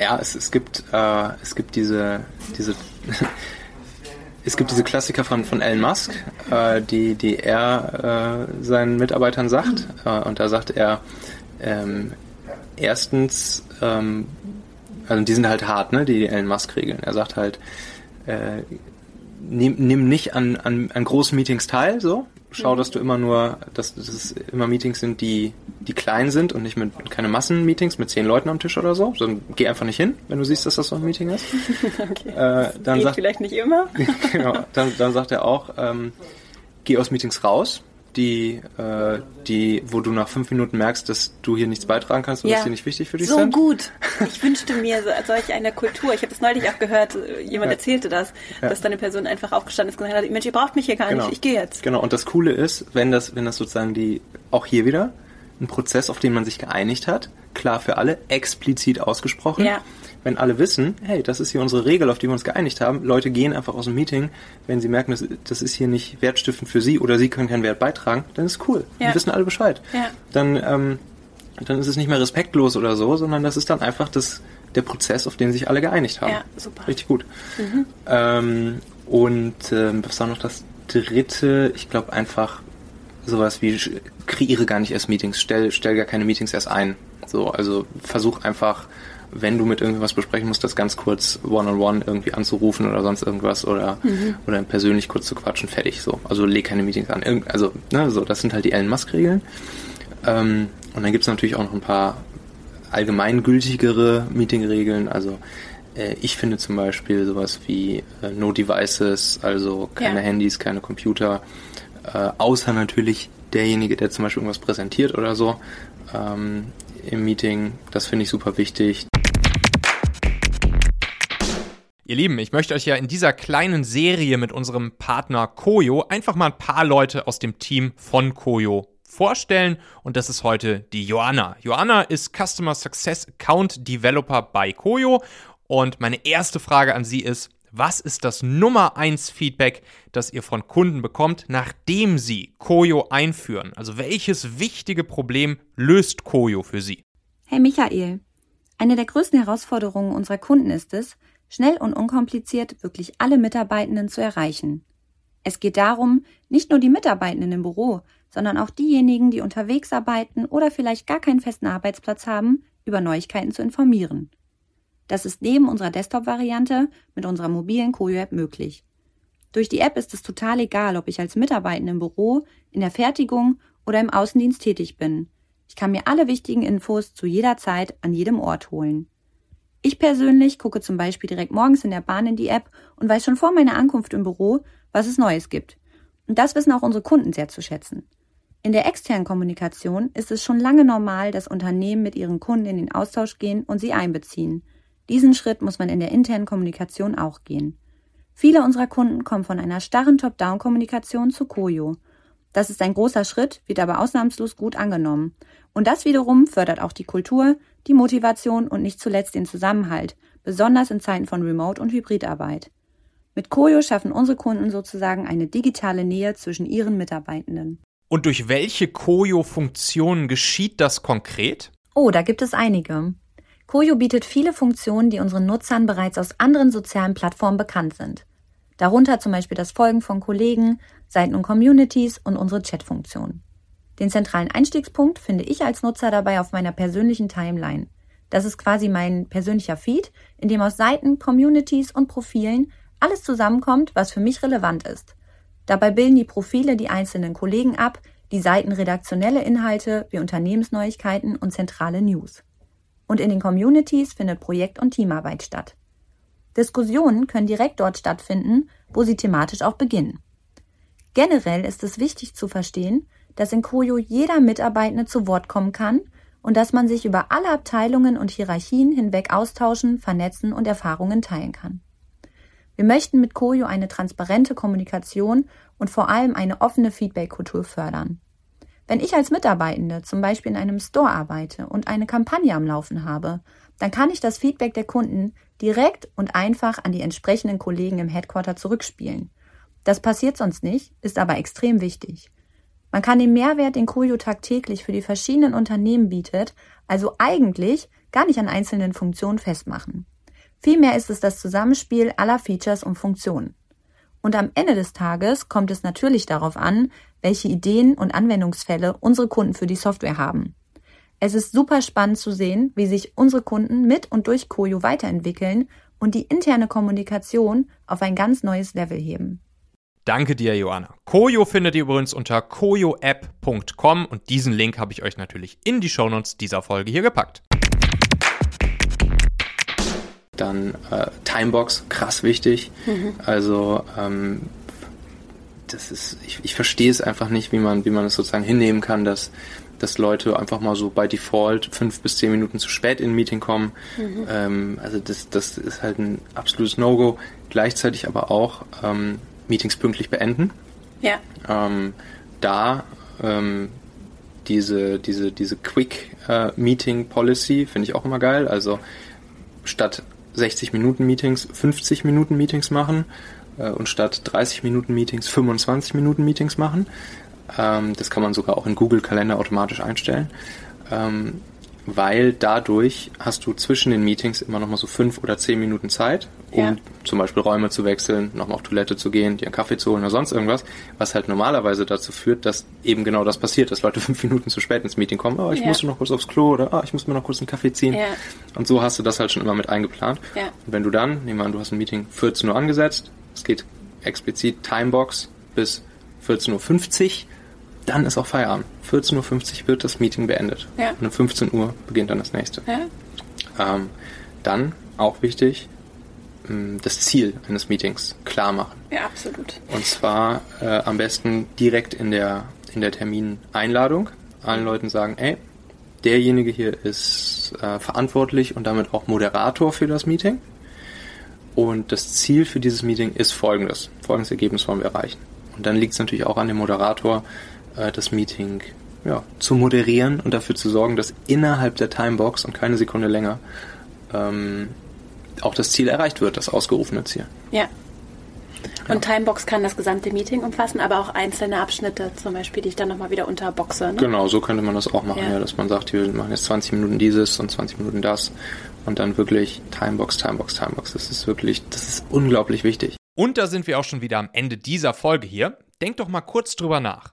Ja, es, es gibt äh, es gibt diese diese es gibt diese Klassiker von von Elon Musk, äh, die die er äh, seinen Mitarbeitern sagt äh, und da sagt er ähm, erstens ähm, also die sind halt hart, ne, die Elon Musk Regeln. Er sagt halt äh, nimm, nimm nicht an, an, an großen Meetings teil, so. Schau, dass du immer nur, dass, dass es immer Meetings sind, die, die klein sind und nicht mit keine Massenmeetings mit zehn Leuten am Tisch oder so. Sondern geh einfach nicht hin, wenn du siehst, dass das so ein Meeting ist. okay. Äh, dann Geht sagt, vielleicht nicht immer. genau. Dann, dann sagt er auch, ähm, geh aus Meetings raus, die, äh, die, wo du nach fünf Minuten merkst, dass du hier nichts beitragen kannst und ja. dass die nicht wichtig für dich so sind. So gut. Ich wünschte mir so, solch eine Kultur. Ich habe das neulich auch gehört, jemand ja. erzählte das, ja. dass da eine Person einfach aufgestanden ist und gesagt hat, Mensch, ihr braucht mich hier gar genau. nicht, ich gehe jetzt. Genau, und das Coole ist, wenn das, wenn das sozusagen die, auch hier wieder, ein Prozess, auf den man sich geeinigt hat, klar für alle, explizit ausgesprochen. Ja wenn alle wissen, hey, das ist hier unsere Regel, auf die wir uns geeinigt haben, Leute gehen einfach aus dem Meeting, wenn sie merken, das, das ist hier nicht wertstiftend für sie oder sie können keinen Wert beitragen, dann ist cool. Ja. Dann wissen alle Bescheid. Ja. Dann, ähm, dann ist es nicht mehr respektlos oder so, sondern das ist dann einfach das, der Prozess, auf den sich alle geeinigt haben. Ja, super. Richtig gut. Mhm. Ähm, und ähm, was war noch das dritte? Ich glaube einfach sowas wie kreiere gar nicht erst Meetings, stell, stell gar keine Meetings erst ein. So, also versuch einfach wenn du mit irgendwas besprechen musst, das ganz kurz one-on-one -on -one irgendwie anzurufen oder sonst irgendwas oder, mhm. oder persönlich kurz zu quatschen, fertig so. Also leg keine Meetings an. Irgend, also, ne, so, das sind halt die Elon Musk-Regeln. Ähm, und dann gibt's natürlich auch noch ein paar allgemeingültigere Meeting-Regeln. Also äh, ich finde zum Beispiel sowas wie äh, No Devices, also keine ja. Handys, keine Computer, äh, außer natürlich derjenige, der zum Beispiel irgendwas präsentiert oder so ähm, im Meeting. Das finde ich super wichtig. Ihr Lieben, ich möchte euch ja in dieser kleinen Serie mit unserem Partner Koyo einfach mal ein paar Leute aus dem Team von Koyo vorstellen und das ist heute die Joanna. Joanna ist Customer Success Account Developer bei Koyo und meine erste Frage an sie ist, was ist das Nummer 1 Feedback, das ihr von Kunden bekommt, nachdem sie Koyo einführen? Also welches wichtige Problem löst Koyo für sie? Hey Michael, eine der größten Herausforderungen unserer Kunden ist es, schnell und unkompliziert wirklich alle Mitarbeitenden zu erreichen. Es geht darum, nicht nur die Mitarbeitenden im Büro, sondern auch diejenigen, die unterwegs arbeiten oder vielleicht gar keinen festen Arbeitsplatz haben, über Neuigkeiten zu informieren. Das ist neben unserer Desktop-Variante mit unserer mobilen Koyo-App möglich. Durch die App ist es total egal, ob ich als Mitarbeitende im Büro, in der Fertigung oder im Außendienst tätig bin. Ich kann mir alle wichtigen Infos zu jeder Zeit an jedem Ort holen. Ich persönlich gucke zum Beispiel direkt morgens in der Bahn in die App und weiß schon vor meiner Ankunft im Büro, was es Neues gibt. Und das wissen auch unsere Kunden sehr zu schätzen. In der externen Kommunikation ist es schon lange normal, dass Unternehmen mit ihren Kunden in den Austausch gehen und sie einbeziehen. Diesen Schritt muss man in der internen Kommunikation auch gehen. Viele unserer Kunden kommen von einer starren Top-Down-Kommunikation zu Koyo. Das ist ein großer Schritt, wird aber ausnahmslos gut angenommen. Und das wiederum fördert auch die Kultur, die Motivation und nicht zuletzt den Zusammenhalt, besonders in Zeiten von Remote- und Hybridarbeit. Mit Koyo schaffen unsere Kunden sozusagen eine digitale Nähe zwischen ihren Mitarbeitenden. Und durch welche Koyo-Funktionen geschieht das konkret? Oh, da gibt es einige. Koyo bietet viele Funktionen, die unseren Nutzern bereits aus anderen sozialen Plattformen bekannt sind. Darunter zum Beispiel das Folgen von Kollegen, Seiten und Communities und unsere Chat-Funktion. Den zentralen Einstiegspunkt finde ich als Nutzer dabei auf meiner persönlichen Timeline. Das ist quasi mein persönlicher Feed, in dem aus Seiten, Communities und Profilen alles zusammenkommt, was für mich relevant ist. Dabei bilden die Profile die einzelnen Kollegen ab, die Seiten redaktionelle Inhalte wie Unternehmensneuigkeiten und zentrale News. Und in den Communities findet Projekt- und Teamarbeit statt. Diskussionen können direkt dort stattfinden, wo sie thematisch auch beginnen. Generell ist es wichtig zu verstehen, dass in Koyo jeder Mitarbeitende zu Wort kommen kann und dass man sich über alle Abteilungen und Hierarchien hinweg austauschen, vernetzen und Erfahrungen teilen kann. Wir möchten mit Koyo eine transparente Kommunikation und vor allem eine offene Feedback-Kultur fördern. Wenn ich als Mitarbeitende zum Beispiel in einem Store arbeite und eine Kampagne am Laufen habe, dann kann ich das Feedback der Kunden direkt und einfach an die entsprechenden Kollegen im Headquarter zurückspielen. Das passiert sonst nicht, ist aber extrem wichtig. Man kann den Mehrwert, den Koyo tagtäglich für die verschiedenen Unternehmen bietet, also eigentlich gar nicht an einzelnen Funktionen festmachen. Vielmehr ist es das Zusammenspiel aller Features und Funktionen. Und am Ende des Tages kommt es natürlich darauf an, welche Ideen und Anwendungsfälle unsere Kunden für die Software haben. Es ist super spannend zu sehen, wie sich unsere Kunden mit und durch Koyo weiterentwickeln und die interne Kommunikation auf ein ganz neues Level heben. Danke dir, Joanna. Koyo findet ihr übrigens unter koyoapp.com und diesen Link habe ich euch natürlich in die Shownotes dieser Folge hier gepackt. Dann äh, Timebox, krass wichtig. Mhm. Also ähm, das ist, ich, ich verstehe es einfach nicht, wie man, wie man es sozusagen hinnehmen kann, dass dass Leute einfach mal so bei Default fünf bis zehn Minuten zu spät in ein Meeting kommen. Mhm. Ähm, also das, das ist halt ein absolutes No-Go. Gleichzeitig aber auch ähm, Meetings pünktlich beenden. Ja. Ähm, da ähm, diese, diese, diese Quick äh, Meeting Policy finde ich auch immer geil. Also statt 60 Minuten Meetings 50 Minuten Meetings machen äh, und statt 30 Minuten Meetings 25 Minuten Meetings machen. Ähm, das kann man sogar auch in Google Kalender automatisch einstellen. Ähm, weil dadurch hast du zwischen den Meetings immer noch mal so fünf oder zehn Minuten Zeit, um ja. zum Beispiel Räume zu wechseln, nochmal auf Toilette zu gehen, dir einen Kaffee zu holen oder sonst irgendwas, was halt normalerweise dazu führt, dass eben genau das passiert, dass Leute fünf Minuten zu spät ins Meeting kommen, oh, ich ja. muss noch kurz aufs Klo oder oh, ich muss mir noch kurz einen Kaffee ziehen. Ja. Und so hast du das halt schon immer mit eingeplant. Und wenn du dann, nehmen wir an, du hast ein Meeting 14 Uhr angesetzt, es geht explizit Timebox bis 14.50 Uhr, dann ist auch Feierabend. 14.50 Uhr wird das Meeting beendet. Ja. Und um 15 Uhr beginnt dann das nächste. Ja. Ähm, dann, auch wichtig, ähm, das Ziel eines Meetings klar machen. Ja, absolut. Und zwar äh, am besten direkt in der, in der Termineinladung allen Leuten sagen, ey, derjenige hier ist äh, verantwortlich und damit auch Moderator für das Meeting. Und das Ziel für dieses Meeting ist folgendes. Folgendes Ergebnis wollen wir erreichen. Und dann liegt es natürlich auch an dem Moderator, das Meeting ja, zu moderieren und dafür zu sorgen, dass innerhalb der Timebox und keine Sekunde länger ähm, auch das Ziel erreicht wird, das ausgerufene Ziel. Ja. Und ja. Timebox kann das gesamte Meeting umfassen, aber auch einzelne Abschnitte zum Beispiel, die ich dann nochmal wieder unterboxe. Ne? Genau, so könnte man das auch machen, ja. ja. dass man sagt, wir machen jetzt 20 Minuten dieses und 20 Minuten das und dann wirklich Timebox, Timebox, Timebox. Das ist wirklich, das ist unglaublich wichtig. Und da sind wir auch schon wieder am Ende dieser Folge hier. Denkt doch mal kurz drüber nach.